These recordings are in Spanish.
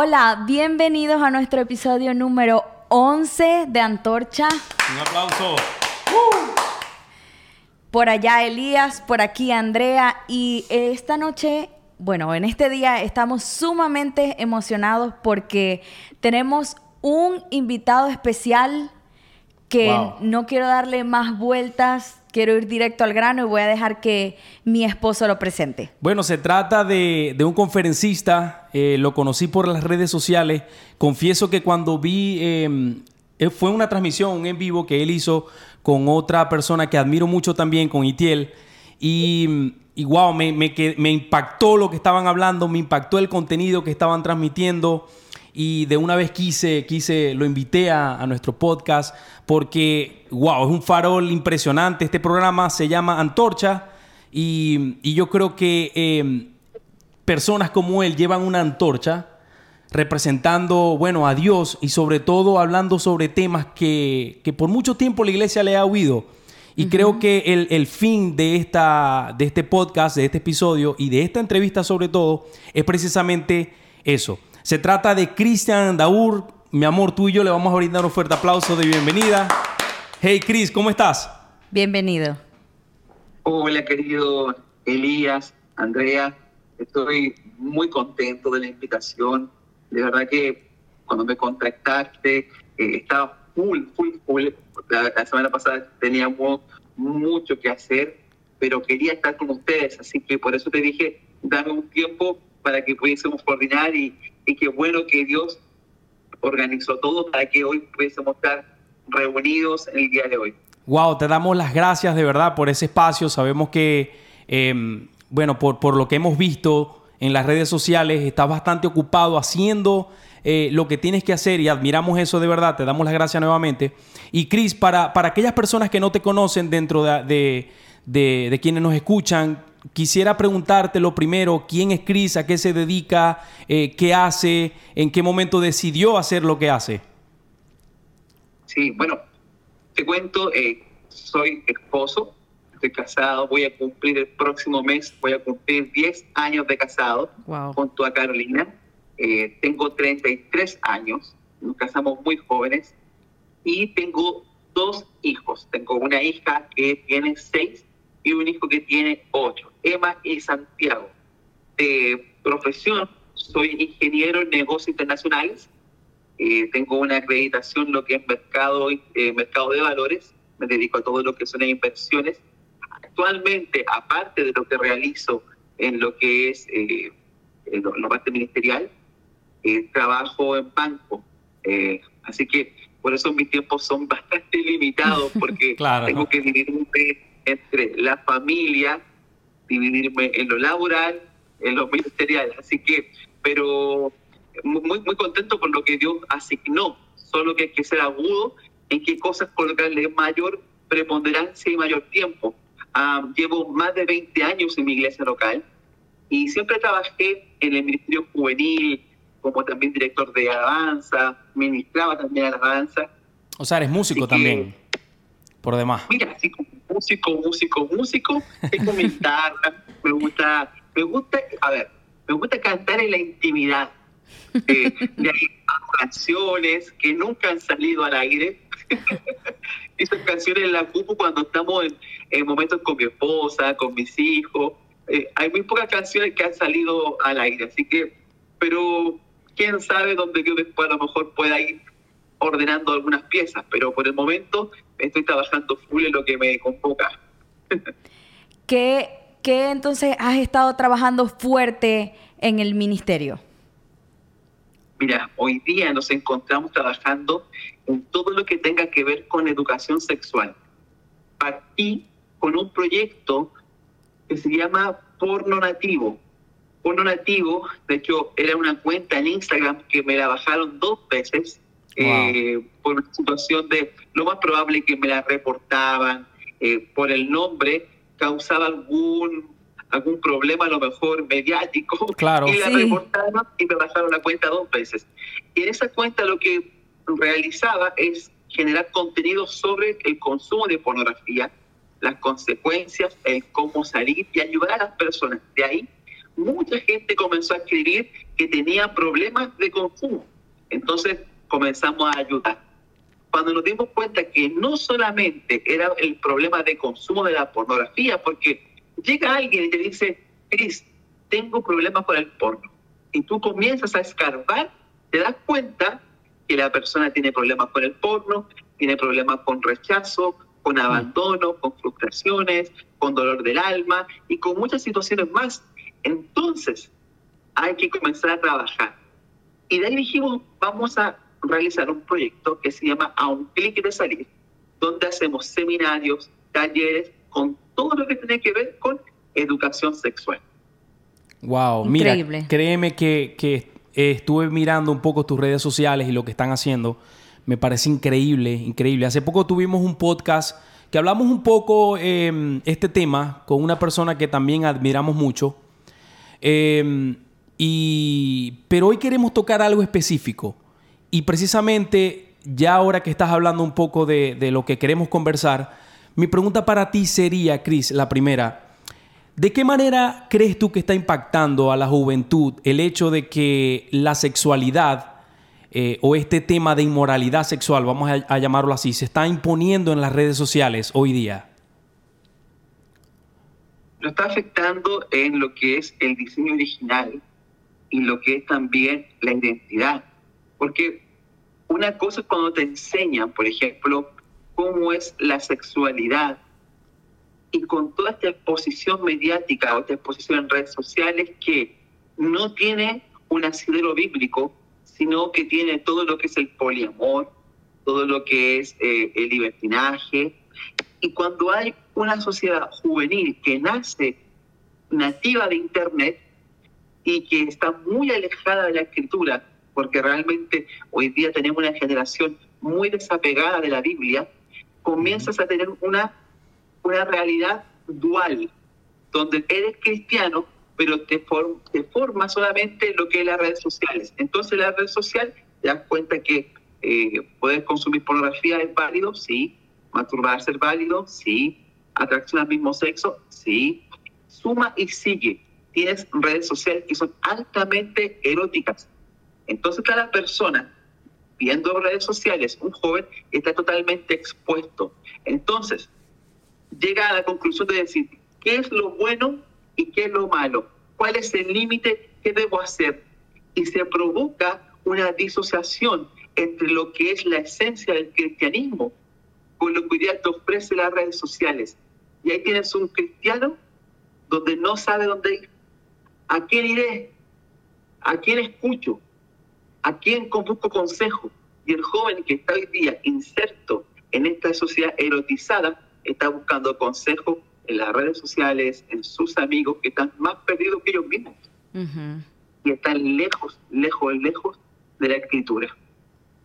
hola, bienvenidos a nuestro episodio número 11 de Antorcha. Un aplauso. Por allá Elías, por aquí Andrea y esta noche, bueno, en este día estamos sumamente emocionados porque tenemos un invitado especial que Wow. no quiero darle más vueltas, quiero ir directo al grano y voy a dejar que mi esposo lo presente. Bueno, se trata de, de un conferencista, eh, lo conocí por las redes sociales. Confieso que cuando vi, eh, eh, fue una transmisión, en vivo que él hizo con otra persona que admiro mucho también, con Itiel. Y, y wow, me, me, me impactó lo que estaban hablando, me impactó el contenido que estaban transmitiendo. Y de una vez quise, quise, lo invité a, a nuestro podcast porque, wow, es un farol impresionante. Este programa se llama Antorcha y, y yo creo que eh, personas como él llevan una antorcha representando, bueno, a Dios y sobre todo hablando sobre temas que, que por mucho tiempo la iglesia le ha huido. Y creo que el, el fin de, esta, de este podcast, de este episodio y de esta entrevista sobre todo es precisamente eso. Se trata de Cristian Daur. Mi amor, tú y yo le vamos a brindar un fuerte aplauso de bienvenida. Hey, Chris, ¿cómo estás? Bienvenido. Hola, querido Elías, Andrea. Estoy muy contento de la invitación. De verdad que cuando me contactaste, eh, estaba full, full, full. La, la semana pasada teníamos mucho que hacer, pero quería estar con ustedes. Así que por eso te dije, dame un tiempo para que pudiésemos coordinar y, y qué bueno que Dios organizó todo para que hoy pudiésemos estar reunidos en el día de hoy. Wow, te damos las gracias de verdad por ese espacio. Sabemos que, eh, bueno, por, por lo que hemos visto en las redes sociales, estás bastante ocupado haciendo eh, lo que tienes que hacer y admiramos eso de verdad. Te damos las gracias nuevamente. Y Chris, para, para aquellas personas que no te conocen dentro de, de, de- de quienes nos escuchan, quisiera preguntarte lo primero, ¿quién es Chris? ¿A qué se dedica? Eh, ¿Qué hace? ¿En qué momento decidió hacer lo que hace? Sí, bueno, te cuento, eh, soy esposo, estoy casado, voy a cumplir el próximo mes, voy a cumplir 10 años de casado Wow. junto a Carolina. Eh, tengo 33 años, nos casamos muy jóvenes y tengo dos hijos. Tengo una hija que tiene 6 y un hijo que tiene 8, Emma y Santiago. De profesión, soy ingeniero en negocios internacionales eh, tengo una acreditación en lo que es mercado, eh, mercado de valores, me dedico a todo lo que son las inversiones. Actualmente, aparte de lo que realizo en lo que es eh, en la parte ministerial, eh, trabajo en banco. Eh, así que por eso mis tiempos son bastante limitados, porque Claro. tengo que dividirme entre la familia, dividirme en lo laboral, en lo ministerial. Así que, pero muy, muy contento por lo que Dios asignó, solo que hay que ser agudo en qué cosas colocarle mayor preponderancia y mayor tiempo. Ah, llevo más de 20 años en mi iglesia local y siempre trabajé en el ministerio juvenil, como también director de alabanza, ministraba también alabanza. O sea, eres músico Así que- también, por demás. Mira, como músico, músico, músico, tengo mi guitarra, me gusta, me gusta, a ver, me gusta cantar en la intimidad. Eh, de ahí canciones que nunca han salido al aire. Esas canciones las ocupo cuando estamos en, en momentos con mi esposa, con mis hijos. Eh, hay muy pocas canciones que han salido al aire, así que, pero quién sabe dónde yo después a lo mejor pueda ir ordenando algunas piezas, pero por el momento estoy trabajando full en lo que me convoca. ¿Qué, qué entonces has estado trabajando fuerte en el ministerio? Mira, hoy día nos encontramos trabajando en todo lo que tenga que ver con educación sexual. Partí con un proyecto que se llama Porno Nativo. Porno Nativo, de hecho, era una cuenta en Instagram que me la bajaron dos veces eh, por una situación de lo más probable que me la reportaban eh, por el nombre, causaba algún algún problema a lo mejor mediático Claro. y la Sí. reportaron y me bajaron la cuenta dos veces. Y en esa cuenta lo que realizaba es generar contenido sobre el consumo de pornografía, las consecuencias, el cómo salir y ayudar a las personas. De ahí, mucha gente comenzó a escribir que tenía problemas de consumo. Entonces comenzamos a ayudar. Cuando nos dimos cuenta que no solamente era el problema de consumo de la pornografía, porque llega alguien y te dice, Cris, tengo problemas con el porno. Y tú comienzas a escarbar, te das cuenta que la persona tiene problemas con el porno, tiene problemas con rechazo, con abandono, con frustraciones, con dolor del alma y con muchas situaciones más. Entonces, hay que comenzar a trabajar. Y de ahí dijimos, vamos a realizar un proyecto que se llama A un clic de salir, donde hacemos seminarios, talleres, con todo lo que tiene que ver con educación sexual. Wow, Increíble. mira, créeme que, que estuve mirando un poco tus redes sociales y lo que están haciendo. Me parece increíble, increíble. Hace poco tuvimos un podcast que hablamos un poco eh, este tema con una persona que también admiramos mucho. Eh, y, pero hoy queremos tocar algo específico. Y precisamente, ya ahora que estás hablando un poco de, de lo que queremos conversar, mi pregunta para ti sería, Cris, la primera. ¿De qué manera crees tú que está impactando a la juventud el hecho de que la sexualidad eh, o este tema de inmoralidad sexual, vamos a, llamarlo así, se está imponiendo en las redes sociales hoy día? Lo está afectando en lo que es el diseño original y lo que es también la identidad. Porque una cosa es cuando te enseñan, por ejemplo, cómo es la sexualidad y con toda esta exposición mediática o esta exposición en redes sociales que no tiene un asidero bíblico, sino que tiene todo lo que es el poliamor, todo lo que es eh, el libertinaje. Y cuando hay una sociedad juvenil que nace nativa de Internet y que está muy alejada de la escritura, porque realmente hoy día tenemos una generación muy desapegada de la Biblia, comienzas a tener una una realidad dual, donde eres cristiano, pero te, forma solamente lo que es las redes sociales. Entonces la red social te das cuenta que eh, puedes consumir pornografía, es válido, sí. Masturbarse es válido, sí. Atracción al mismo sexo, sí. Suma y sigue. Tienes redes sociales que son altamente eróticas. Entonces cada persona viendo redes sociales, un joven está totalmente expuesto. Entonces, llega a la conclusión de decir qué es lo bueno y qué es lo malo, cuál es el límite, qué debo hacer. Y se provoca una disociación entre lo que es la esencia del cristianismo con lo que te ofrece las redes sociales. Y ahí tienes un cristiano donde no sabe dónde ir. ¿A quién iré? ¿A quién escucho? ¿A quién busco consejo? Y el joven que está hoy día inserto en esta sociedad erotizada está buscando consejo en las redes sociales, en sus amigos que están más perdidos que ellos mismos. Y están lejos, lejos, lejos de la escritura.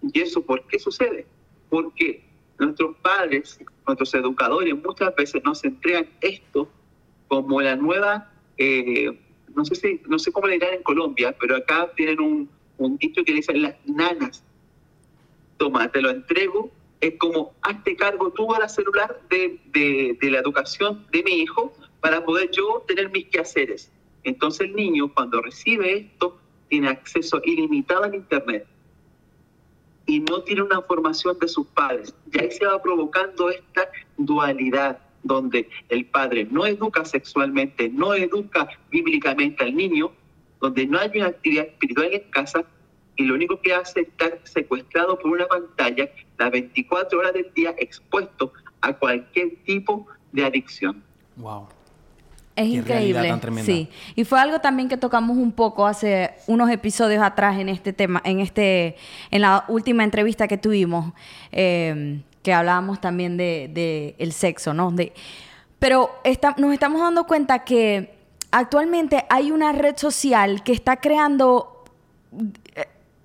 ¿Y eso por qué sucede? Porque nuestros padres, nuestros educadores muchas veces nos entregan esto como la nueva, eh, no sé si, no sé cómo le dirán en Colombia, pero acá tienen un, un dicho que dice las nanas. Toma, te lo entrego es como hazte cargo tú a la celular de, de, la educación de mi hijo para poder yo tener mis quehaceres. Entonces el niño cuando recibe esto tiene acceso ilimitado al Internet y no tiene una formación de sus padres. Y ahí se va provocando esta dualidad donde el padre no educa sexualmente, no educa bíblicamente al niño, donde no hay una actividad espiritual en casa y lo único que hace es estar secuestrado por una pantalla las 24 horas del día expuesto a cualquier tipo de adicción. Wow. Es increíble. Sí. Y fue algo también que tocamos un poco hace unos episodios atrás en este tema, en este, en la última entrevista que tuvimos, em, que hablábamos también de, el sexo, ¿no? De, pero nos estamos dando cuenta que actualmente hay una red social que está creando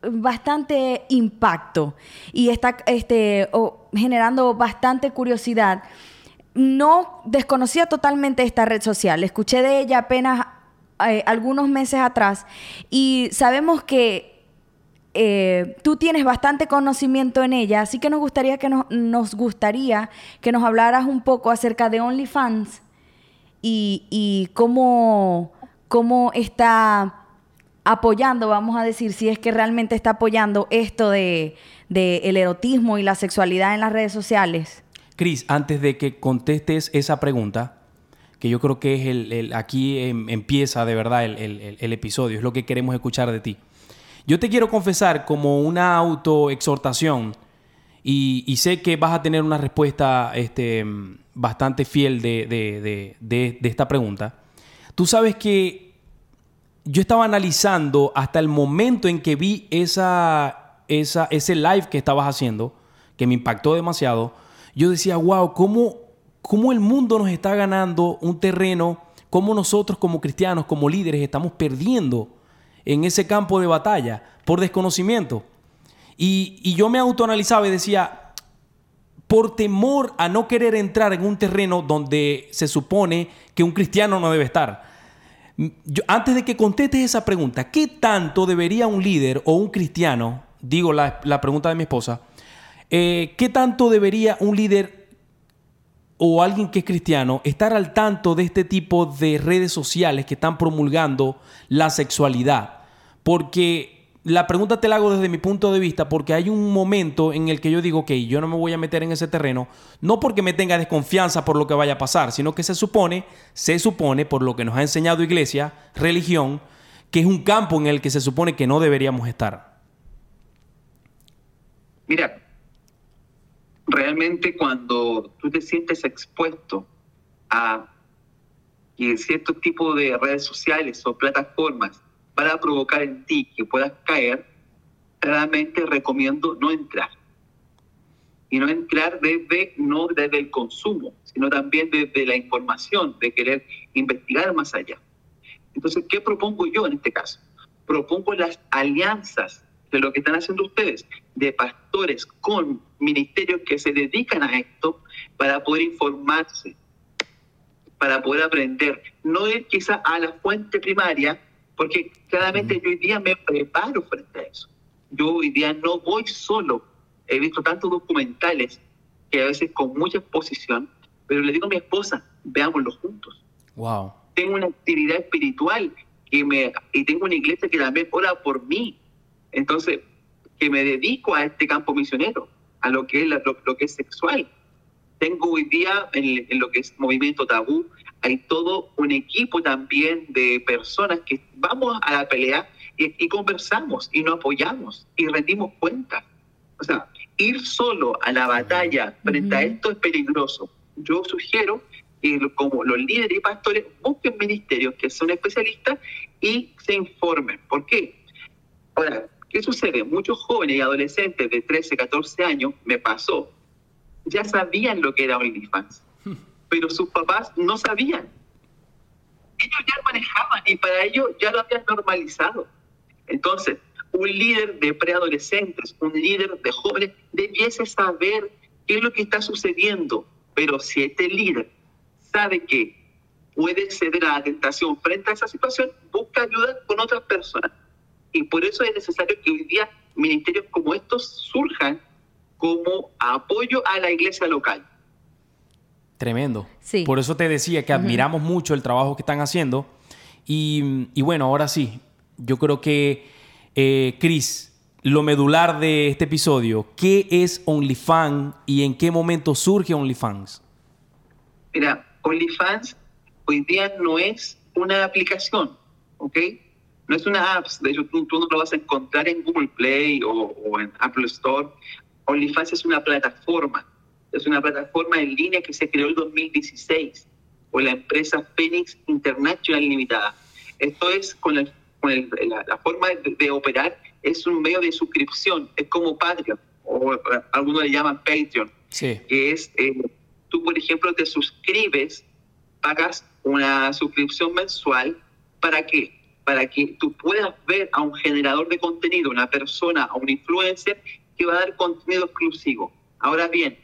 bastante impacto y está este, generando bastante curiosidad. No desconocía totalmente esta red social, escuché de ella apenas eh, algunos meses atrás y sabemos que eh, tú tienes bastante conocimiento en ella, así que nos gustaría que nos, gustaría que nos hablaras un poco acerca de OnlyFans y, cómo, cómo está apoyando, vamos a decir, si es que realmente está apoyando esto de, el erotismo y la sexualidad en las redes sociales? Cris, antes de que contestes esa pregunta, que yo creo que es el, aquí em, empieza de verdad el, episodio, es lo que queremos escuchar de ti. Yo te quiero confesar como una autoexhortación y, sé que vas a tener una respuesta este, bastante fiel de, de esta pregunta. Tú sabes que yo estaba analizando hasta el momento en que vi esa, esa, ese live que estabas haciendo, que me impactó demasiado. Yo decía, wow, ¿cómo, cómo el mundo nos está ganando un terreno, cómo nosotros como cristianos, como líderes, estamos perdiendo en ese campo de batalla por desconocimiento. Y, yo me autoanalizaba y decía, por temor a no querer entrar en un terreno donde se supone que un cristiano no debe estar. Yo, antes de que contestes esa pregunta, ¿qué tanto debería un líder o un cristiano, digo la, pregunta de mi esposa, eh, ¿qué tanto debería un líder o alguien que es cristiano estar al tanto de este tipo de redes sociales que están promulgando la sexualidad? Porque la pregunta te la hago desde mi punto de vista porque hay un momento en el que yo digo, que yo no me voy a meter en ese terreno, no porque me tenga desconfianza por lo que vaya a pasar, sino que se supone, se supone, por lo que nos ha enseñado iglesia, religión, que es un campo en el que se supone que no deberíamos estar. Mira, realmente cuando tú te sientes expuesto a cierto tipo de redes sociales o plataformas para provocar en ti que puedas caer, realmente recomiendo no entrar. Y no entrar desde, no desde el consumo, sino también desde la información, de querer investigar más allá. Entonces, ¿qué propongo yo en este caso? Propongo las alianzas de lo que están haciendo ustedes, de pastores con ministerios que se dedican a esto para poder informarse, para poder aprender. No ir quizá a la fuente primaria, porque claramente yo hoy día me preparo frente a eso. Yo hoy día no voy solo. He visto tantos documentales que a veces con mucha exposición, pero le digo a mi esposa, veámoslo juntos. Wow. Tengo una actividad espiritual y, me, y tengo una iglesia que también ora por mí. Entonces, que me dedico a este campo misionero, a lo que es, lo, que es sexual. Tengo hoy día en, en lo que es movimiento tabú, hay todo un equipo también de personas que vamos a la pelea y, conversamos y nos apoyamos y rendimos cuenta. O sea, ir solo a la batalla frente a esto es peligroso. Yo sugiero que como los líderes y pastores busquen ministerios que son especialistas y se informen. ¿Por qué? Ahora, ¿qué sucede? Muchos jóvenes y adolescentes de 13, 14 años, me pasó, ya sabían lo que era OnlyFans pero sus papás no sabían. Ellos ya manejaban y para ellos ya lo habían normalizado. Entonces, un líder de preadolescentes, un líder de jóvenes, debiese saber qué es lo que está sucediendo. Pero si este líder sabe que puede ceder a la tentación frente a esa situación, busca ayuda con otras personas. Y por eso es necesario que hoy día ministerios como estos surjan como apoyo a la iglesia local. Tremendo. Sí. Por eso te decía que admiramos mucho el trabajo que están haciendo. Y, bueno, ahora sí, yo creo que, eh, Chris, lo medular de este episodio, ¿qué es OnlyFans y en qué momento surge OnlyFans? Mira, OnlyFans hoy día no es una aplicación, ¿ok? No es una app, de hecho tú, no lo vas a encontrar en Google Play o, o en Apple Store. OnlyFans es una plataforma es una plataforma en línea que se creó en 2016 por la empresa Phoenix International Limitada. Esto es con, la, forma de, operar, es un medio de suscripción, es como Patreon, o algunos le llaman Patreon, que es, eh, tú por ejemplo te suscribes, pagas una suscripción mensual, ¿para qué? Para que tú puedas ver a un generador de contenido, una persona, a un influencer que va a dar contenido exclusivo. Ahora bien,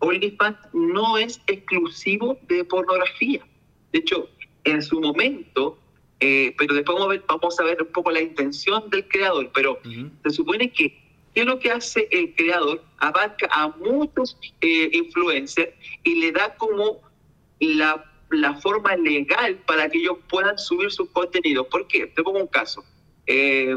OnlyFans no es exclusivo de pornografía. De hecho, en su momento, eh, pero después vamos a, ver, vamos a ver un poco la intención del creador, pero se supone que ¿qué es lo que hace el creador? Abarca a muchos eh, influencers y le da como la, la, forma legal para que ellos puedan subir sus contenidos. ¿Por qué? Te pongo un caso. eh,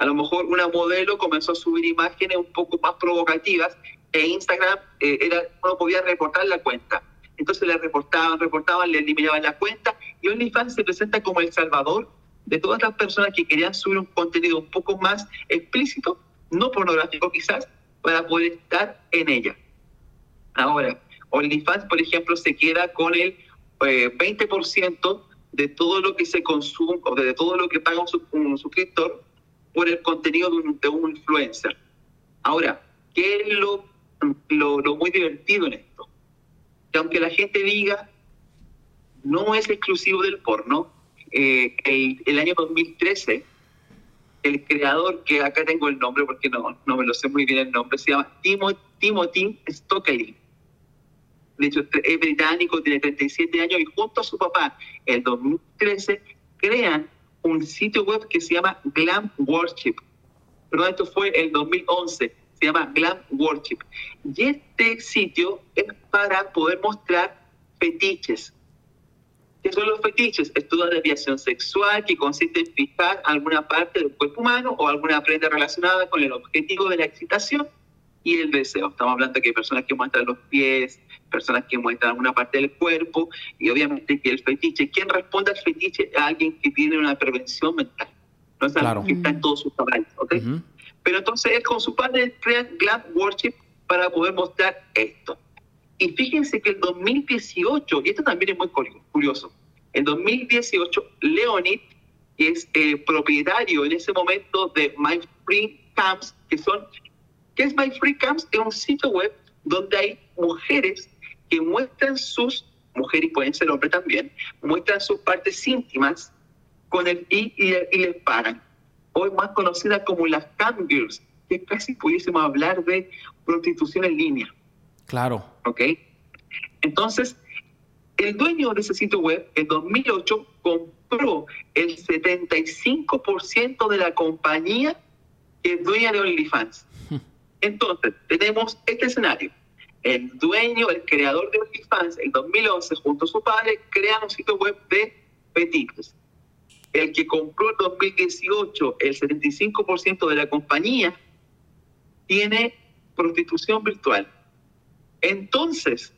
a lo mejor una modelo comenzó a subir imágenes un poco más provocativas e Instagram eh, era, uno podía reportar la cuenta. Entonces le reportaban, reportaban, le eliminaban la cuenta y OnlyFans se presenta como el salvador de todas las personas que querían subir un contenido un poco más explícito, no pornográfico quizás, para poder estar en ella. Ahora, OnlyFans, por ejemplo, se queda con el 20% eh, de todo lo que se consume, o de todo lo que paga un, suscriptor por el contenido de un, de un influencer. Ahora, ¿qué es lo, lo, muy divertido en esto? Que aunque la gente diga, no es exclusivo del porno, eh, el, año 2013, el creador, que acá tengo el nombre porque no, no me lo sé muy bien el nombre, se llama Timothy Stockley. De hecho, es británico, tiene 37 años y junto a su papá, en 2013, crean un sitio web que se llama Glam Worship. Perdón, esto fue el 2011, se llama Glam Worship. Y este sitio es para poder mostrar fetiches, ¿Qué son los fetiches? Estudios de desviación sexual que consiste en fijar alguna parte del cuerpo humano o alguna prenda relacionada con el objetivo de la excitación y el deseo. Estamos hablando de que hay personas que muestran los pies, personas que muestran alguna parte del cuerpo y obviamente que el fetiche, ¿quién responde al fetiche? A alguien que tiene una prevención mental. No es algo que está en todos sus cabales, ¿ok? Pero entonces él con su padre crea Glad Worship para poder mostrar esto. Y fíjense que en 2018, y esto también es muy curioso, en 2018 Leonid, que es propietario en ese momento de My Free Camps, que son, ¿qué es My Free Camps? Es un sitio web donde hay mujeres que muestran sus, mujeres pueden ser hombres también, muestran sus partes íntimas con el y, y, y les pagan. Hoy más conocida como las cam girls, que casi pudiésemos hablar de prostitución en línea. Claro. ¿Ok? Entonces, el dueño de ese sitio web en 2008 compró el 75% de la compañía que es dueña de OnlyFans. Entonces, tenemos este escenario. El dueño, el creador de OnlyFans, en 2011, junto a su padre, crea un sitio web de fetiches. El que compró en 2018 el 75% de la compañía tiene prostitución virtual entonces,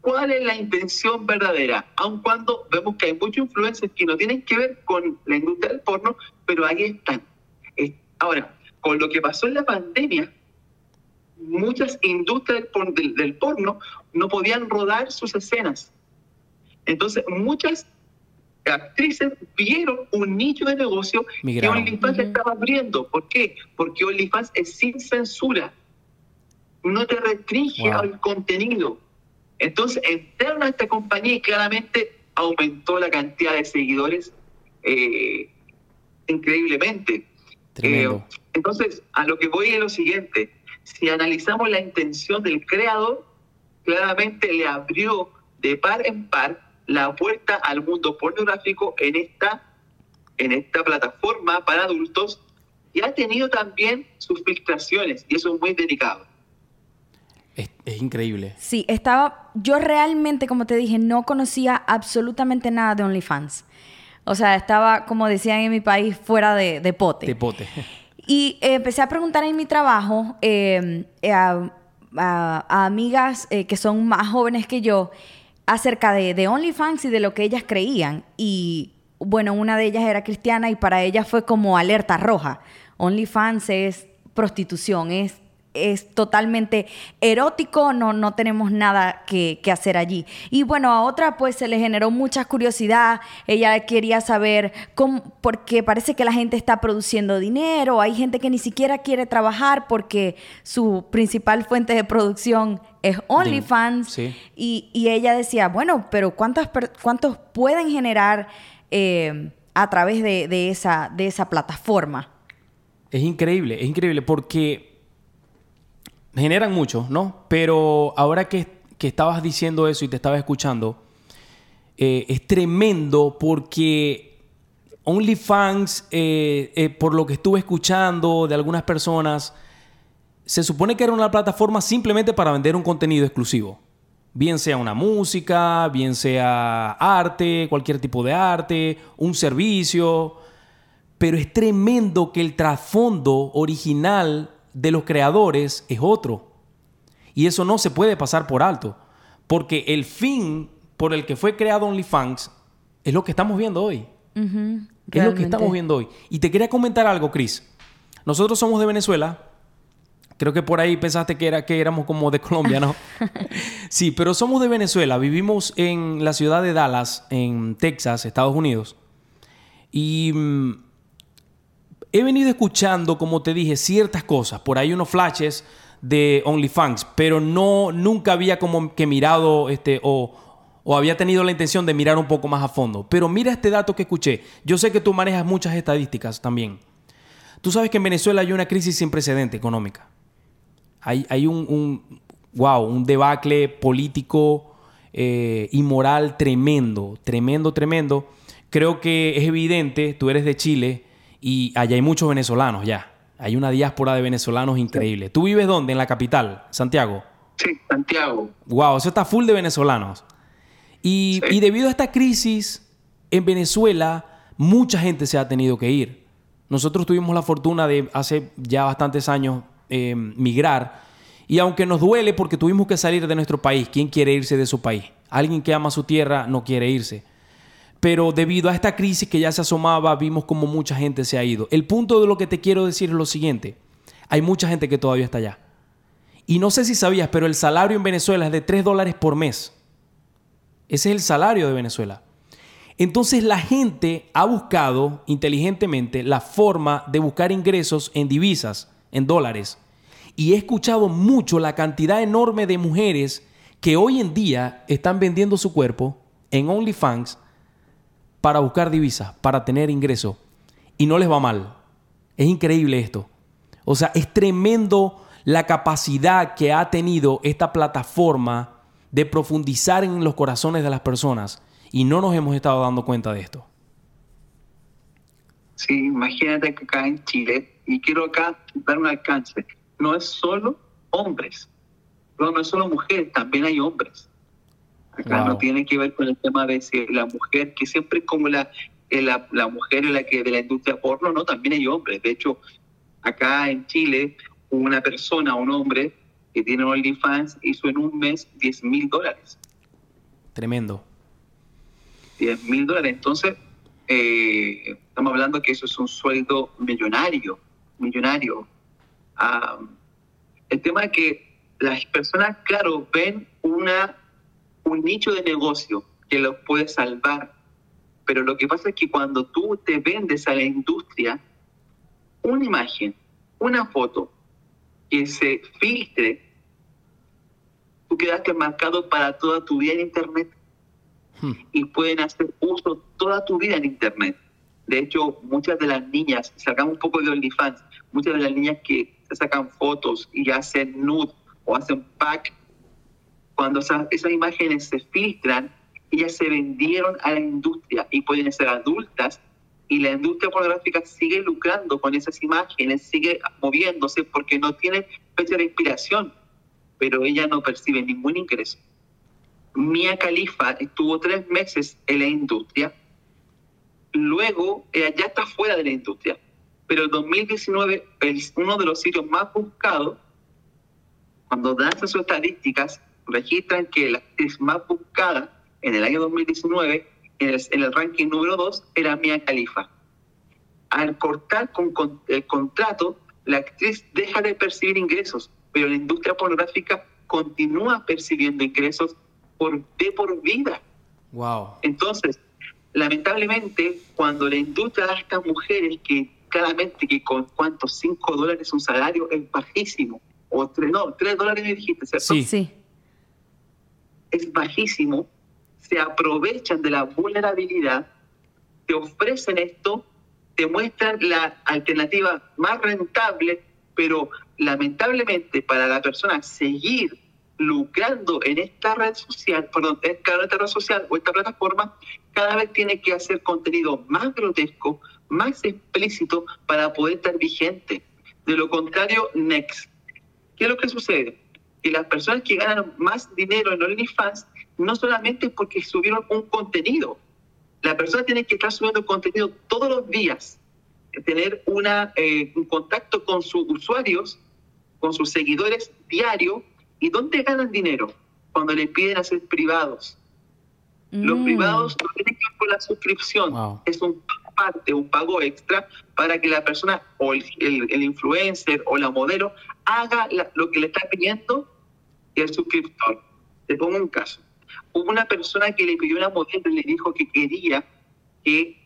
¿cuál es la intención verdadera? Aun cuando vemos que hay muchos influencers que no tienen que ver con la industria del porno, pero ahí están. Ahora, con lo que pasó en la pandemia, muchas industrias del, porno no podían rodar sus escenas. Entonces, muchas actrices vieron un nicho de negocio que OnlyFans estaba abriendo. ¿Por qué? Porque OnlyFans es sin censura no te restringe al contenido. Entonces entraron a esta compañía y claramente aumentó la cantidad de seguidores eh, increíblemente. Eh, entonces, a lo que voy es lo siguiente, si analizamos la intención del creador, claramente le abrió de par en par la puerta al mundo pornográfico en esta, en esta plataforma para adultos y ha tenido también sus filtraciones y eso es muy delicado. Es, increíble. Sí, estaba. Yo realmente, como te dije, no conocía absolutamente nada de OnlyFans. O sea, estaba, como decían en mi país, fuera de, de pote. De pote. Y eh, empecé a preguntar en mi trabajo eh, a, amigas eh, que son más jóvenes que yo acerca de, de OnlyFans y de lo que ellas creían. Y bueno, una de ellas era cristiana y para ella fue como alerta roja. OnlyFans es prostitución, es es totalmente erótico, no, no tenemos nada que, hacer allí. Y bueno, a otra pues se le generó mucha curiosidad, ella quería saber cómo, porque parece que la gente está produciendo dinero, hay gente que ni siquiera quiere trabajar porque su principal fuente de producción es OnlyFans. Y, ella decía, bueno, pero ¿cuántas, ¿cuántos pueden generar eh, a través de, de, esa, de esa plataforma? Es increíble, es increíble porque generan mucho, ¿no? Pero ahora que, estabas diciendo eso y te estaba escuchando, eh, es tremendo porque OnlyFans, eh, eh, por lo que estuve escuchando de algunas personas, se supone que era una plataforma simplemente para vender un contenido exclusivo. Bien sea una música, bien sea arte, cualquier tipo de arte, un servicio. pero es tremendo que el trasfondo original de los creadores es otro. Y eso no se puede pasar por alto, porque el fin por el que fue creado OnlyFans es lo que estamos viendo hoy. es lo que estamos viendo hoy. Y te quería comentar algo, Chris. Nosotros somos de Venezuela. Creo que por ahí pensaste que, era, que éramos como de Colombia, ¿no? sí, pero somos de Venezuela. Vivimos en la ciudad de Dallas, en Texas, Estados Unidos. Y mm, he venido escuchando, como te dije, ciertas cosas. Por ahí unos flashes de OnlyFans, pero no, nunca había como que mirado este, o, o había tenido la intención de mirar un poco más a fondo. Pero mira este dato que escuché. Yo sé que tú manejas muchas estadísticas también. Tú sabes que en Venezuela hay una crisis sin precedente económica. Hay, hay un, wow, un debacle político eh, y moral tremendo, tremendo, tremendo. Creo que es evidente, tú eres de Chile y allá hay muchos venezolanos ya. Hay una diáspora de venezolanos increíble. ¿Tú vives dónde? En la capital, Santiago. Sí, Santiago. Wow, eso está full de venezolanos. Y, y debido a esta crisis en Venezuela, mucha gente se ha tenido que ir. Nosotros tuvimos la fortuna de hace ya bastantes años eh, migrar y aunque nos duele porque tuvimos que salir de nuestro país, ¿quién quiere irse de su país? Alguien que ama su tierra no quiere irse. Pero debido a esta crisis que ya se asomaba, vimos como mucha gente se ha ido. El punto de lo que te quiero decir es lo siguiente. Hay mucha gente que todavía está allá. Y no sé si sabías, pero el salario en Venezuela es de 3 dólares por mes. Ese es el salario de Venezuela. Entonces la gente ha buscado inteligentemente la forma de buscar ingresos en divisas, en dólares. Y he escuchado mucho la cantidad enorme de mujeres que hoy en día están vendiendo su cuerpo en OnlyFans para buscar divisas, para tener ingresos. Y no les va mal. Es increíble esto. O sea, es tremendo la capacidad que ha tenido esta plataforma de profundizar en los corazones de las personas y no nos hemos estado dando cuenta de esto. Sí, imagínate que acá en Chile, y quiero acá dar un alcance, no es solo hombres, no, no es solo mujeres, también hay hombres. Acá no tiene que ver con el tema de si la mujer, que siempre como la, eh, la, la mujer la que de la industria porno, no, también hay hombres. De hecho, acá en Chile, una persona, un hombre que tiene OnlyFans hizo en un mes 10 mil dólares. Tremendo. 10 mil dólares. Entonces, eh, estamos hablando que eso es un sueldo millonario, millonario. el tema es que las personas, claro, ven una, un nicho de negocio que los puede salvar, pero lo que pasa es que cuando tú te vendes a la industria, una imagen, una foto que se filtre, tú quedaste marcado para toda tu vida en Internet y pueden hacer uso toda tu vida en Internet. De hecho, muchas de las niñas, sacamos un poco de OnlyFans, muchas de las niñas que sacan fotos y hacen nude o hacen pack, cuando esas, esas imágenes se filtran, ellas se vendieron a la industria y pueden ser adultas y la industria pornográfica sigue lucrando con esas imágenes, sigue moviéndose porque no tiene fecha de inspiración, pero ella no percibe ningún ingreso. Mia Khalifa estuvo tres meses en la industria, luego ella ya está fuera de la industria, pero en 2019 es uno de los sitios más buscados, cuando dan sus estadísticas, registran que la actriz más buscada en el año 2019, en el, en el ranking número 2, era Mia Khalifa. Al cortar con, con el contrato, la actriz deja de percibir ingresos, pero la industria pornográfica continúa percibiendo ingresos por, de por vida. Wow. Entonces, lamentablemente, cuando la industria da a estas mujeres que claramente que con cuántos 5 dólares un salario es bajísimo, o tres, no, 3 dólares me dijiste, ¿cierto? Sí. Sí. Es bajísimo, se aprovechan de la vulnerabilidad, te ofrecen esto, te muestran la alternativa más rentable, pero lamentablemente para la persona seguir lucrando en esta red social, perdón, en esta red social o esta plataforma, cada vez tiene que hacer contenido más grotesco, más explícito para poder estar vigente. De lo contrario, next. ¿Qué es lo que sucede? Que las personas que ganan más dinero en OnlyFans no solamente es porque subieron un contenido. La persona tiene que estar subiendo contenido todos los días. tener una, eh, un contacto con sus usuarios, con sus seguidores diario. ¿Y dónde ganan dinero? Cuando le piden hacer privados. Los Mm. privados no tienen que ver con la suscripción. Wow. Es un parte, un pago extra para que la persona o el, el- el influencer o la modelo haga la- lo que le está pidiendo el suscriptor. Te pongo un caso. Hubo una persona que le pidió una modelo y le dijo que quería que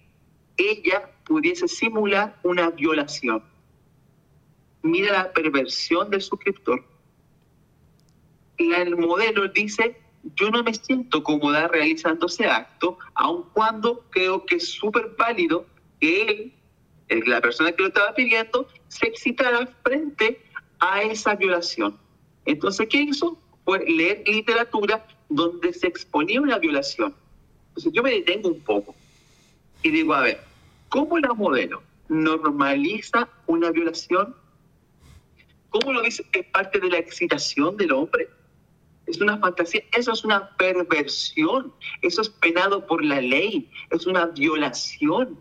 ella pudiese simular una violación. Mira la perversión del suscriptor. El modelo dice, yo no me siento cómoda realizando ese acto, aun cuando creo que es súper válido que él, la persona que lo estaba pidiendo, se excitara frente a esa violación. Entonces, ¿qué hizo? Fue leer literatura donde se exponía una violación. Entonces, yo me detengo un poco y digo, a ver, ¿cómo la modelo normaliza una violación? ¿Cómo lo dice que es parte de la excitación del hombre? Es una fantasía, eso es una perversión, eso es penado por la ley, es una violación.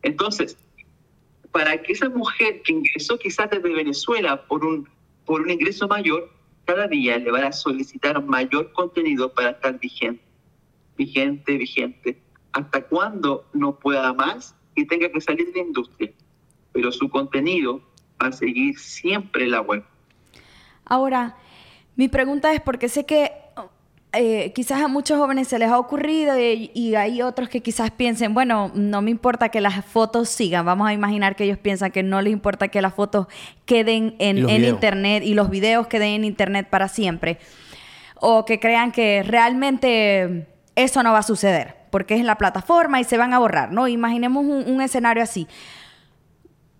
Entonces, para que esa mujer que ingresó quizás desde Venezuela por un, por un ingreso mayor, cada día le van a solicitar mayor contenido para estar vigente, vigente, vigente, hasta cuando no pueda más y tenga que salir de la industria. Pero su contenido va a seguir siempre la web. Ahora, mi pregunta es porque sé que eh, quizás a muchos jóvenes se les ha ocurrido y, y hay otros que quizás piensen, bueno, no me importa que las fotos sigan. Vamos a imaginar que ellos piensan que no les importa que las fotos queden en, internet y los videos queden en internet para siempre. O que crean que realmente eso no va a suceder porque es la plataforma y se van a borrar, ¿no? Imaginemos un- un escenario así.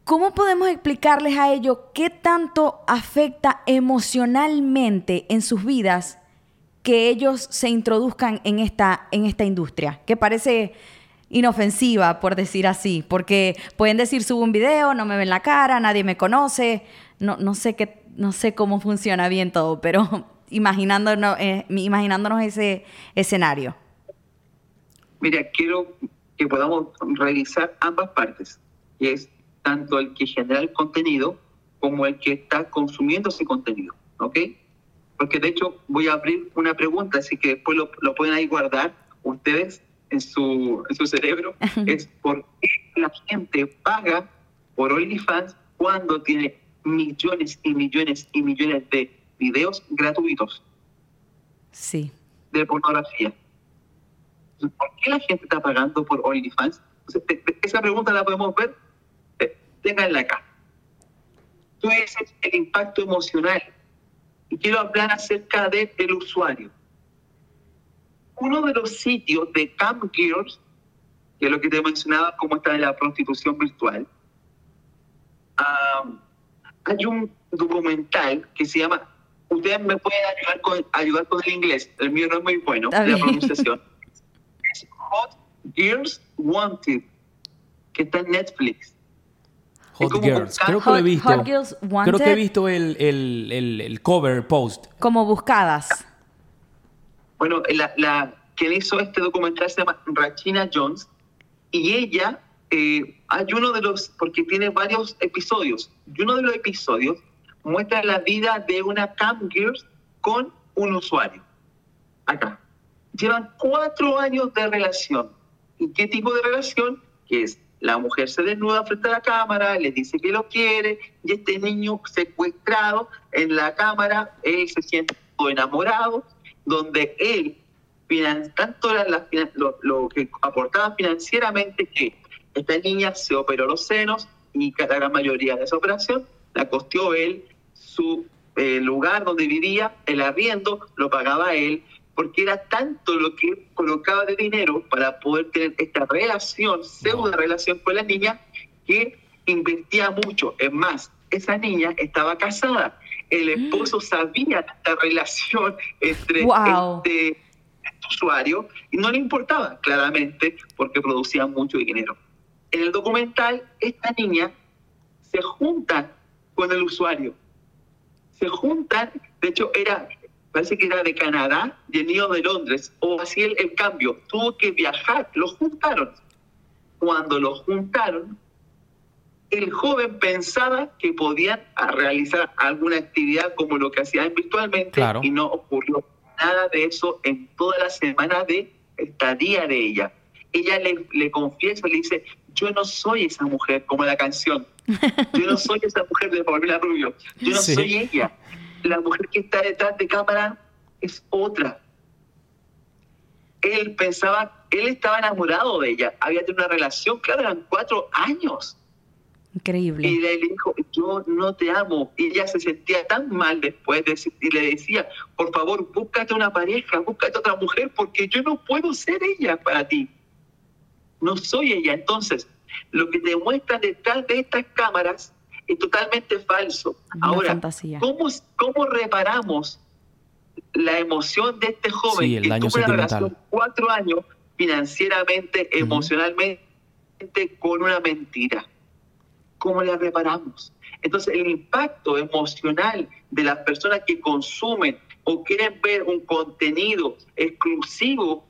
¿Cómo podemos explicarles a ellos qué tanto afecta emocionalmente en sus vidas que ellos se introduzcan en esta, en esta industria? Que parece inofensiva, por decir así, porque pueden decir, subo un video, no me ven la cara, nadie me conoce, no, no, sé, qué, no sé cómo funciona bien todo, pero imaginándonos, eh, imaginándonos ese escenario. Mira, quiero que podamos revisar ambas partes, que es tanto el que genera el contenido como el que está consumiendo ese contenido, ¿ok? Porque de hecho voy a abrir una pregunta, así que después lo, lo pueden ahí guardar ustedes en su, en su cerebro, es por qué la gente paga por OnlyFans cuando tiene millones y millones y millones de videos gratuitos Sí. de pornografía. ¿Por qué la gente está pagando por OnlyFans? Entonces, esa pregunta la podemos ver, eh, ténganla acá. Tú dices el impacto emocional y quiero hablar acerca del usuario. Uno de los sitios de Camp Gears, que es lo que te mencionaba, como está la prostitución virtual, ah, hay un documental que se llama, ustedes me pueden ayudar con, ayudar con el inglés, el mío no es muy bueno, Está la bien. pronunciación. Es Hot Gears Wanted, que está en Netflix. Hot Girls. Creo que lo he visto. Hot Girls Creo que he visto el, el, el, el cover post. Como buscadas. Bueno, la, la quien hizo este documental se llama Rachina Jones y ella, eh, hay uno de los, porque tiene varios episodios, y uno de los episodios muestra la vida de una Camp Gears con un usuario. Acá. Llevan cuatro años de relación. ¿Y qué tipo de relación? Que es la mujer se desnuda frente a la cámara, le dice que lo quiere, y este niño secuestrado en la cámara, él se siente enamorado, donde él, tanto lo, que aportaba financieramente, que esta niña se operó los senos y la gran mayoría de esa operación la costeó él, su eh, lugar donde vivía, el arriendo lo pagaba él, porque era tanto lo que colocaba de dinero para poder tener esta relación, pseudo relación con la niña, que invertía mucho. Es más, esa niña estaba casada. El esposo sabía esta relación entre Wow. este usuario y no le importaba, claramente, porque producía mucho dinero. En el documental, esta niña se junta con el usuario. Se juntan, de hecho, era, parece que era de Canadá y el niño de Londres, o así el, el cambio, tuvo que viajar, los juntaron. Cuando los juntaron, el joven pensaba que podían realizar alguna actividad como lo que hacían virtualmente y no ocurrió nada de eso en toda la semana de estadía de ella. Ella le, le confiesa, le dice, yo no soy esa mujer como la canción. Yo no soy esa mujer de Paulina Rubio. Yo no soy ella. La mujer que está detrás de cámara es otra. Él pensaba, él estaba enamorado de ella. Había tenido una relación, claro, eran cuatro años. Increíble. Y le dijo, yo no te amo. Y ella se sentía tan mal después de, y le decía, por favor, búscate una pareja, búscate otra mujer, porque yo no puedo ser ella para ti. No soy ella. Entonces, lo que te muestran detrás de estas cámaras es totalmente falso. Ahora, ¿cómo, ¿cómo reparamos la emoción de este joven sí, el daño que tuvo una relación cuatro años financieramente, emocionalmente, con una mentira? ¿Cómo la reparamos? Entonces, el impacto emocional de las personas que consumen o quieren ver un contenido exclusivo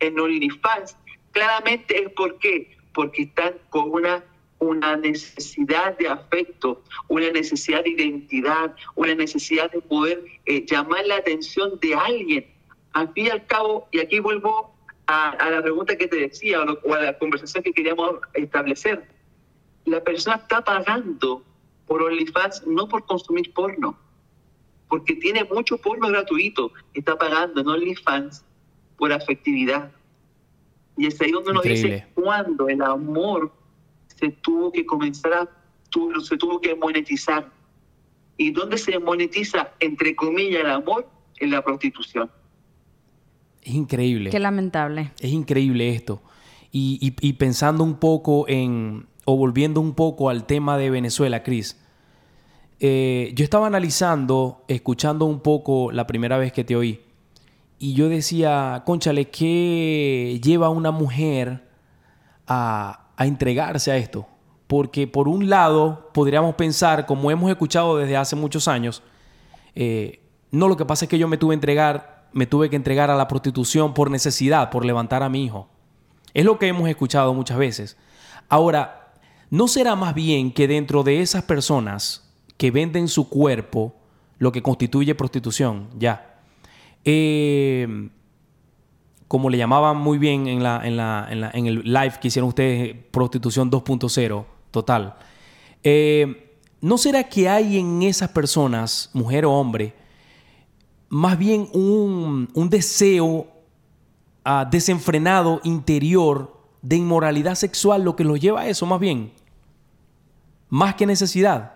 en OnlyFans, claramente es porque porque están con una, una necesidad de afecto, una necesidad de identidad, una necesidad de poder eh, llamar la atención de alguien. Al fin y al cabo, y aquí vuelvo a, la pregunta que te decía o, a la conversación que queríamos establecer, la persona está pagando por OnlyFans no por consumir porno, porque tiene mucho porno gratuito, está pagando en OnlyFans por afectividad. Y es ahí donde uno dice cuando el amor se tuvo que comenzar a, se tuvo que monetizar. ¿Y dónde se monetiza, entre comillas, el amor? En la prostitución. Es increíble. Qué lamentable. Es increíble esto. Y, y, pensando un poco en, o volviendo un poco al tema de Venezuela, Cris, eh, yo estaba analizando, escuchando un poco la primera vez que te oí, y yo decía, conchale, ¿qué lleva a una mujer a, entregarse a esto? Porque por un lado podríamos pensar, como hemos escuchado desde hace muchos años, eh, no, lo que pasa es que yo me tuve, entregar, me tuve que entregar a la prostitución por necesidad, por levantar a mi hijo. Es lo que hemos escuchado muchas veces. Ahora, ¿no será más bien que dentro de esas personas que venden su cuerpo, lo que constituye prostitución, ya, eh, como le llamaban muy bien en, la, en, la, en, el live que hicieron ustedes, prostitución 2.0, total. Eh, ¿No será que hay en esas personas, mujer o hombre, más bien un, deseo ah, desenfrenado interior de inmoralidad sexual lo que los lleva a eso, más bien? Más que necesidad.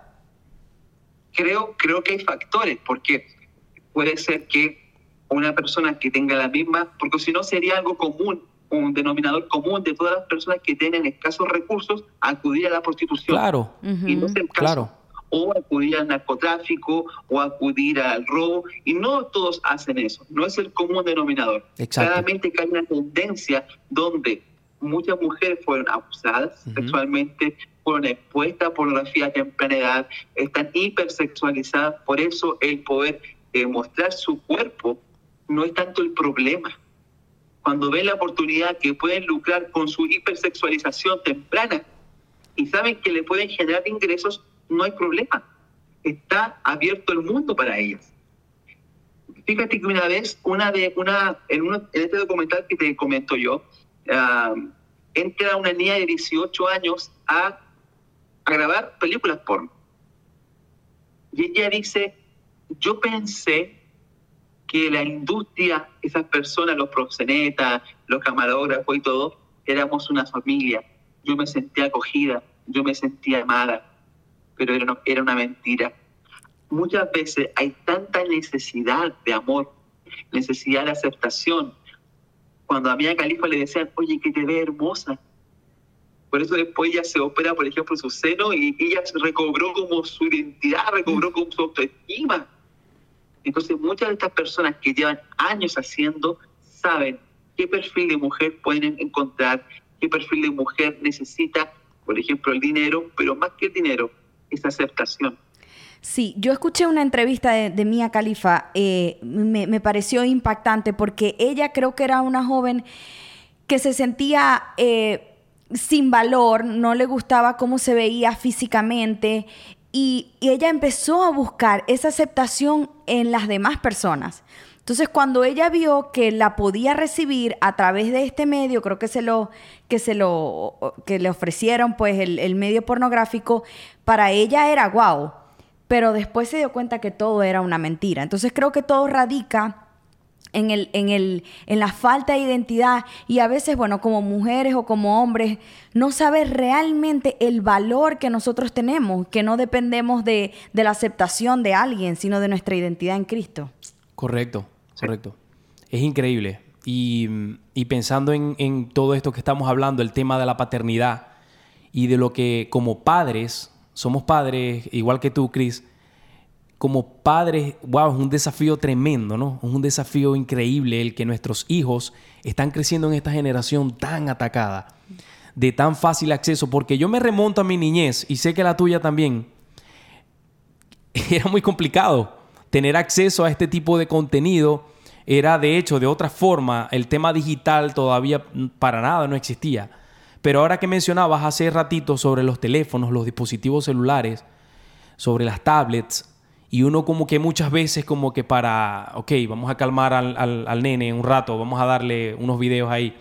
Creo, creo que hay factores, porque puede ser que una persona que tenga la misma, porque si no sería algo común, un denominador común de todas las personas que tienen escasos recursos acudir a la prostitución. Claro. Y no es el caso. Claro. O acudir al narcotráfico o acudir al robo. Y no todos hacen eso. No es el común denominador. Claramente que hay una tendencia donde muchas mujeres fueron abusadas sexualmente, fueron expuestas a pornografía a temprana edad, están hipersexualizadas. Por eso el poder eh, mostrar su cuerpo no es tanto el problema. Cuando ven la oportunidad que pueden lucrar con su hipersexualización temprana y saben que le pueden generar ingresos, no hay problema. Está abierto el mundo para ellas. Fíjate que una vez, una de, una, en, este documental que te comento yo, entra una niña de 18 años a, a grabar películas porno. Y ella dice, yo pensé que la industria, esas personas, los proxenetas, los camarógrafos y todo, éramos una familia. Yo me sentía acogida, yo me sentía amada, pero era, era una mentira. Muchas veces hay tanta necesidad de amor, necesidad de aceptación. Cuando a Mía Califa le decían, oye, que te ve hermosa. Por eso después ella se opera, por ejemplo, su seno y ella recobró como su identidad, recobró como su autoestima entonces, muchas de estas personas que llevan años haciendo saben qué perfil de mujer pueden encontrar, qué perfil de mujer necesita, por ejemplo, el dinero, pero más que el dinero, esa aceptación. Sí, yo escuché una entrevista de, Mía Califa, eh, me, pareció impactante porque ella creo que era una joven que se sentía... Eh, sin valor, no le gustaba cómo se veía físicamente y, ella empezó a buscar esa aceptación en las demás personas. Entonces, cuando ella vio que la podía recibir a través de este medio, creo que se lo, que se lo, que le ofrecieron, pues, el medio pornográfico, para ella era guau. Pero después se dio cuenta que todo era una mentira. Entonces, creo que todo radica en, el, en, el, en la falta de identidad y a veces, bueno, como mujeres o como hombres, no saber realmente el valor que nosotros tenemos, que no dependemos de, de la aceptación de alguien, sino de nuestra identidad en Cristo. Correcto, correcto. Es increíble. Y, y pensando en, en, todo esto que estamos hablando, el tema de la paternidad y de lo que como padres, somos padres, igual que tú, Chris, como padres, wow, es un desafío tremendo, ¿no? Es un desafío increíble el que nuestros hijos están creciendo en esta generación tan atacada, de tan fácil acceso, porque yo me remonto a mi niñez y sé que la tuya también. Era muy complicado tener acceso a este tipo de contenido era de hecho de otra forma, el tema digital todavía para nada no existía. Pero ahora que mencionabas hace ratito sobre los teléfonos, los dispositivos celulares, sobre las tablets, y uno como que muchas veces como que para, ok, vamos a calmar al, al, nene un rato, vamos a darle unos videos ahí.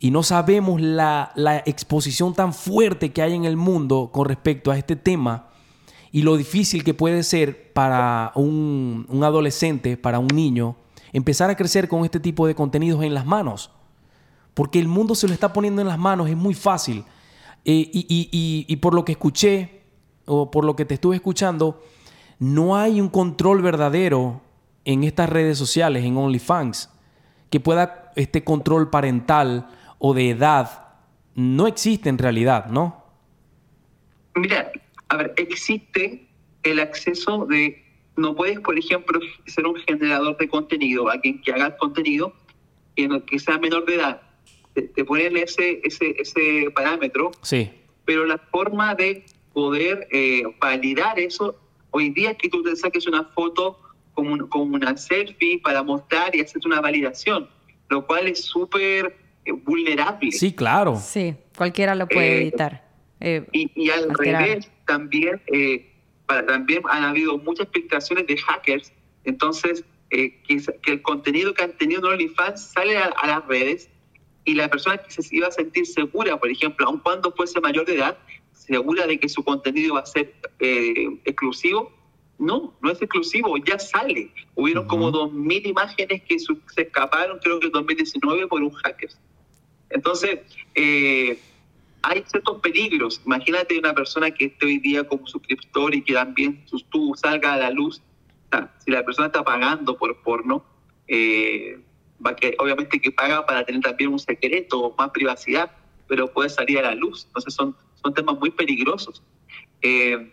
Y no sabemos la, la exposición tan fuerte que hay en el mundo con respecto a este tema y lo difícil que puede ser para un, un, adolescente, para un niño, empezar a crecer con este tipo de contenidos en las manos. Porque el mundo se lo está poniendo en las manos, es muy fácil. Eh, y, y, y, por lo que escuché, o por lo que te estuve escuchando, no hay un control verdadero en estas redes sociales, en OnlyFans, que pueda este control parental o de edad. No existe en realidad, ¿no? Mira, a ver, existe el acceso de, no puedes, por ejemplo, ser un generador de contenido, alguien que haga contenido que, no, que sea menor de edad. Te, te ponen ese, ese, ese parámetro, sí. pero la forma de poder eh, validar eso, hoy día es que tú te saques una foto como, un, como una selfie para mostrar y hacer una validación, lo cual es súper eh, vulnerable. Sí, claro. Sí, cualquiera lo puede editar. Eh, y, y, al alterar. revés, también, eh, para, también han habido muchas filtraciones de hackers, entonces eh, que, que, el contenido que han tenido en OnlyFans sale a, a, las redes y la persona que se iba a sentir segura, por ejemplo, aun cuando fuese mayor de edad, segura de que su contenido va a ser eh, exclusivo, no, no es exclusivo, ya sale. Hubieron uh -huh. como 2.000 imágenes que se escaparon, creo que en 2019, por un hacker. Entonces, eh, hay ciertos peligros. Imagínate una persona que esté hoy día como suscriptor y que también sus tú salga a la luz. O si la persona está pagando por porno, eh, va que, obviamente que paga para tener también un secreto, más privacidad, pero puede salir a la luz. Entonces son, son temas muy peligrosos. Eh,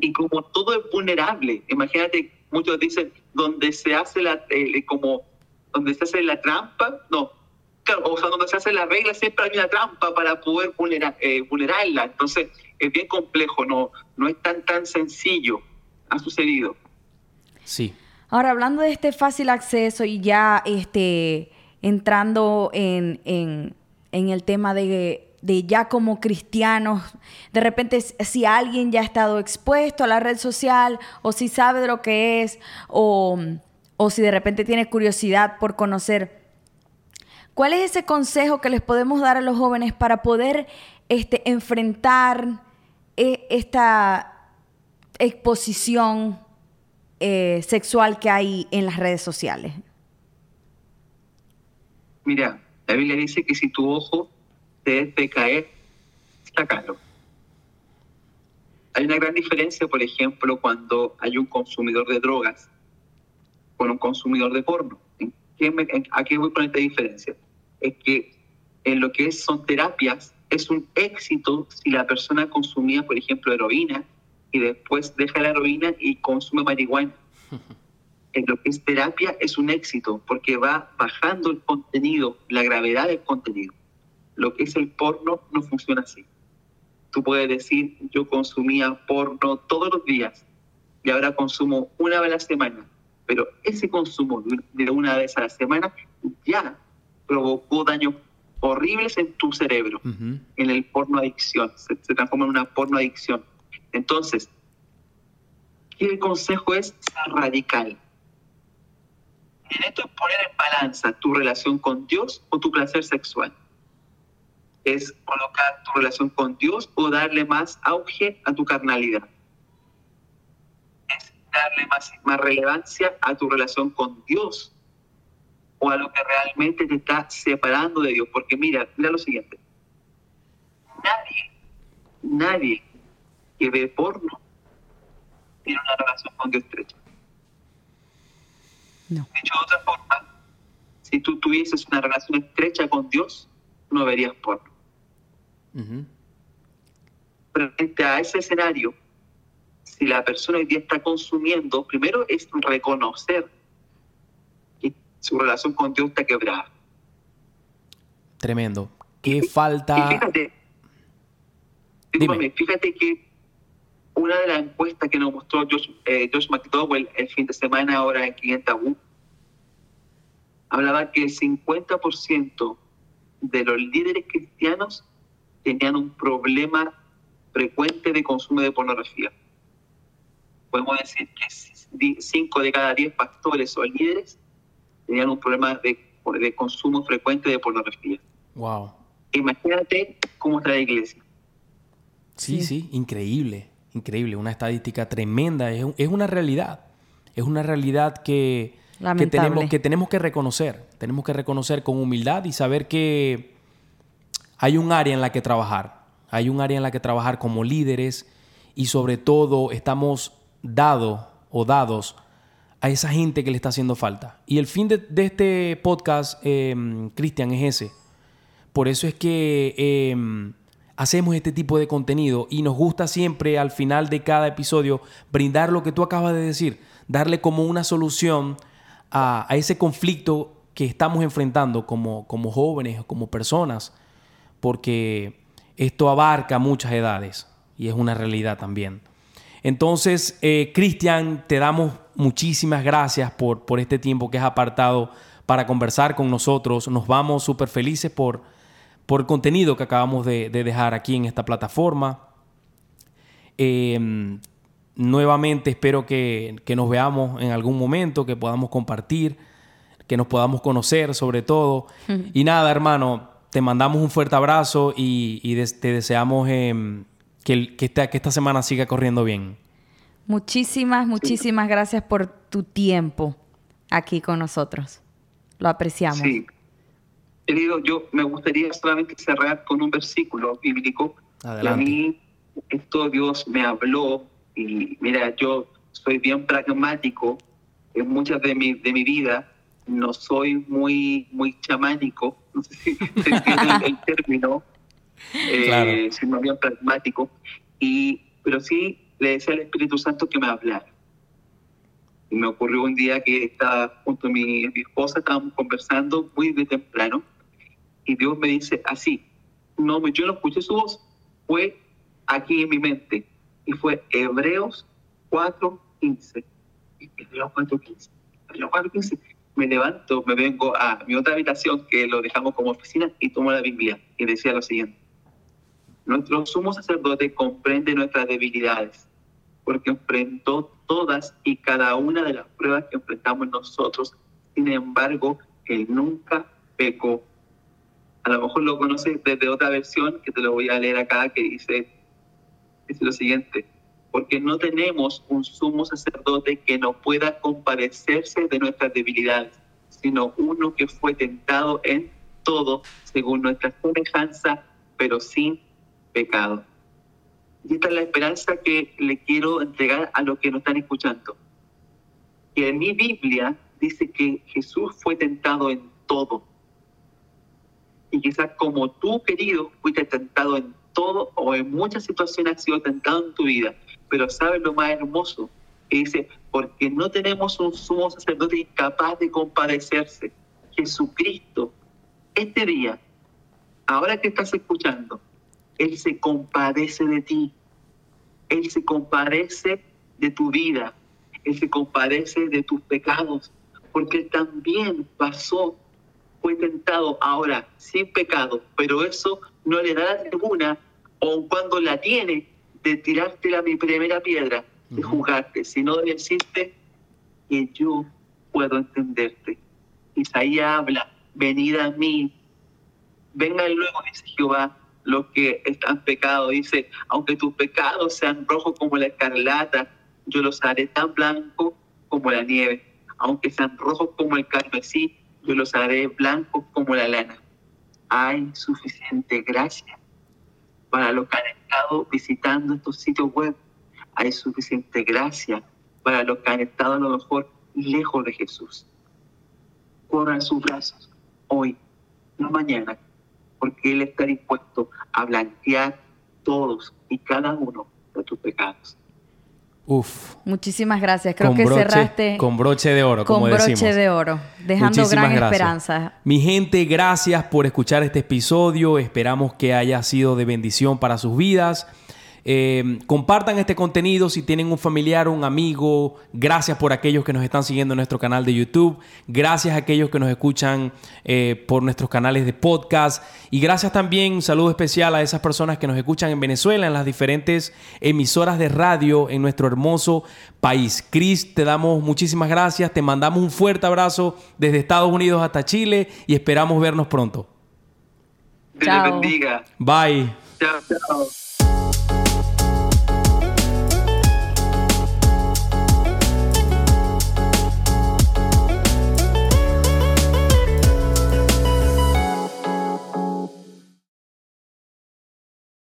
y como todo es vulnerable, imagínate, muchos dicen, donde se hace la, eh, como, donde se hace la trampa, no, claro, o sea, donde se hace la regla siempre hay una trampa para poder vulnerar, eh, vulnerarla. Entonces, es bien complejo, no, no es tan, tan sencillo. Ha sucedido. Sí. Ahora, hablando de este fácil acceso y ya este, entrando en, en, en el tema de, de ya como cristianos, de repente si alguien ya ha estado expuesto a la red social o si sabe de lo que es o, o si de repente tiene curiosidad por conocer ¿Cuál es ese consejo que les podemos dar a los jóvenes para poder este, enfrentar eh, esta exposición eh, sexual que hay en las redes sociales? Mira, la Biblia dice que si tu ojo te debe caer, sácalo. Hay una gran diferencia, por ejemplo, cuando hay un consumidor de drogas con un consumidor de porno. ¿A qué voy con esta diferencia? es que en lo que son terapias es un éxito si la persona consumía, por ejemplo, heroína y después deja la heroína y consume marihuana. En lo que es terapia es un éxito porque va bajando el contenido, la gravedad del contenido. Lo que es el porno no funciona así. Tú puedes decir, yo consumía porno todos los días y ahora consumo una vez a la semana, pero ese consumo de una vez a la semana ya provocó daño horribles en tu cerebro, en el porno adicción, se, se transforma en una porno adicción. Entonces, ¿qué consejo es? Ser radical. En esto es poner en balanza tu relación con Dios o tu placer sexual. Es colocar tu relación con Dios o darle más auge a tu carnalidad. Es darle más, más relevancia a tu relación con Dios o a lo que realmente te está separando de Dios. Porque mira, mira lo siguiente. Nadie, nadie que ve porno tiene una relación con Dios estrecha. No. Dicho de otra forma, si tú tuvieses una relación estrecha con Dios, no verías porno. Ujú. Frente a ese escenario, si la persona hoy día está consumiendo, primero es reconocer que su relación con Dios está quebrada. Tremendo. Qué Y falta. fíjate, discúlpame, fíjate que una de las encuestas que nos mostró Josh, eh, Josh McDowell el fin de semana ahora en 500 U, hablaba que el 50% de los líderes cristianos tenían un problema frecuente de consumo de pornografía. Podemos decir que 5 de cada 10 pastores o líderes tenían un problema de, de consumo frecuente de pornografía. Wow. Imagínate cómo está la iglesia. Sí, Sí. sí, increíble, increíble, una estadística tremenda, es, es una realidad, es una realidad que, que, tenemos, que tenemos que reconocer, tenemos que reconocer con humildad y saber que hay un área en la que trabajar, hay un área en la que trabajar como líderes y sobre todo estamos dados o dados a esa gente que le está haciendo falta. Y el fin de, este podcast, eh, Cristian, es ese. Por eso es que eh, hacemos este tipo de contenido y nos gusta siempre al final de cada episodio brindar lo que tú acabas de decir, darle como una solución a, a ese conflicto que estamos enfrentando como, como jóvenes, como personas, porque esto abarca muchas edades y es una realidad también. Entonces, eh, Cristian, te damos muchísimas gracias por, por este tiempo que has apartado para conversar con nosotros. Nos vamos súper felices por, por el contenido que acabamos de, de dejar aquí en esta plataforma. Eh, nuevamente espero que, que nos veamos en algún momento, que podamos compartir, que nos podamos conocer sobre todo. Y nada, hermano, te mandamos un fuerte abrazo y, y des- te deseamos em, que, el- que esta, que esta semana siga corriendo bien. Muchísimas, muchísimas gracias por tu tiempo aquí con nosotros. Lo apreciamos. Sí. Querido, yo me gustaría solamente cerrar con un versículo bíblico. Adelante. Y a mí esto Dios me habló y mira, yo soy bien pragmático en muchas de mi, de mi vida. No soy muy, muy chamánico, no sé si se entiende el, término, eh, Claro. sino bien pragmático. Y, pero sí le decía al Espíritu Santo que me hablara. Y me ocurrió un día que estaba junto a mi, mi esposa, estábamos conversando muy de temprano, y Dios me dice así, no, yo no escuché su voz, fue aquí en mi mente, y fue Hebreos 4.15. Hebreos 4.15. Hebreos 4.15. Me levanto, me vengo a mi otra habitación, que lo dejamos como oficina, y tomo la Biblia, y decía lo siguiente. Nuestro sumo sacerdote comprende nuestras debilidades, porque enfrentó todas y cada una de las pruebas que enfrentamos nosotros. Sin embargo, él nunca pecó. A lo mejor lo conoces desde otra versión, que te lo voy a leer acá, que dice, dice lo siguiente, porque no tenemos un sumo sacerdote que no pueda compadecerse de nuestras debilidades, sino uno que fue tentado en todo según nuestra semejanza, pero sin pecado. Y esta es la esperanza que le quiero entregar a los que nos están escuchando. Que en mi Biblia dice que Jesús fue tentado en todo. Y quizás como tú, querido, fuiste tentado en todo o en muchas situaciones has sido tentado en tu vida. Pero sabes lo más hermoso, que dice, porque no tenemos un sumo sacerdote incapaz de compadecerse. Jesucristo, este día, ahora que estás escuchando, Él se compadece de ti. Él se compadece de tu vida. Él se compadece de tus pecados. Porque también pasó fue tentado ahora sin pecado, pero eso no le da la tribuna, o cuando la tiene, de tirarte la mi primera piedra, de juzgarte, sino de decirte que yo puedo entenderte. Isaías habla, venid a mí, vengan luego, dice Jehová, los que están pecados, dice, aunque tus pecados sean rojos como la escarlata, yo los haré tan blancos como la nieve, aunque sean rojos como el carmesí, yo los haré blancos como la lana. Hay suficiente gracia para los que han estado visitando estos sitios web. Hay suficiente gracia para los que han estado a lo mejor lejos de Jesús. Corran sus brazos hoy, no mañana, porque Él está dispuesto a blanquear todos y cada uno de tus pecados. Uf. Muchísimas gracias. Creo que cerraste. Con broche de oro, como Con broche de oro, dejando gran esperanza. Mi gente, gracias por escuchar este episodio. Esperamos que haya sido de bendición para sus vidas. Eh, compartan este contenido si tienen un familiar, un amigo. Gracias por aquellos que nos están siguiendo en nuestro canal de YouTube. Gracias a aquellos que nos escuchan eh, por nuestros canales de podcast. Y gracias también, un saludo especial a esas personas que nos escuchan en Venezuela, en las diferentes emisoras de radio en nuestro hermoso país. Chris, te damos muchísimas gracias. Te mandamos un fuerte abrazo desde Estados Unidos hasta Chile y esperamos vernos pronto. Dios bendiga. Bye. Chao, chao.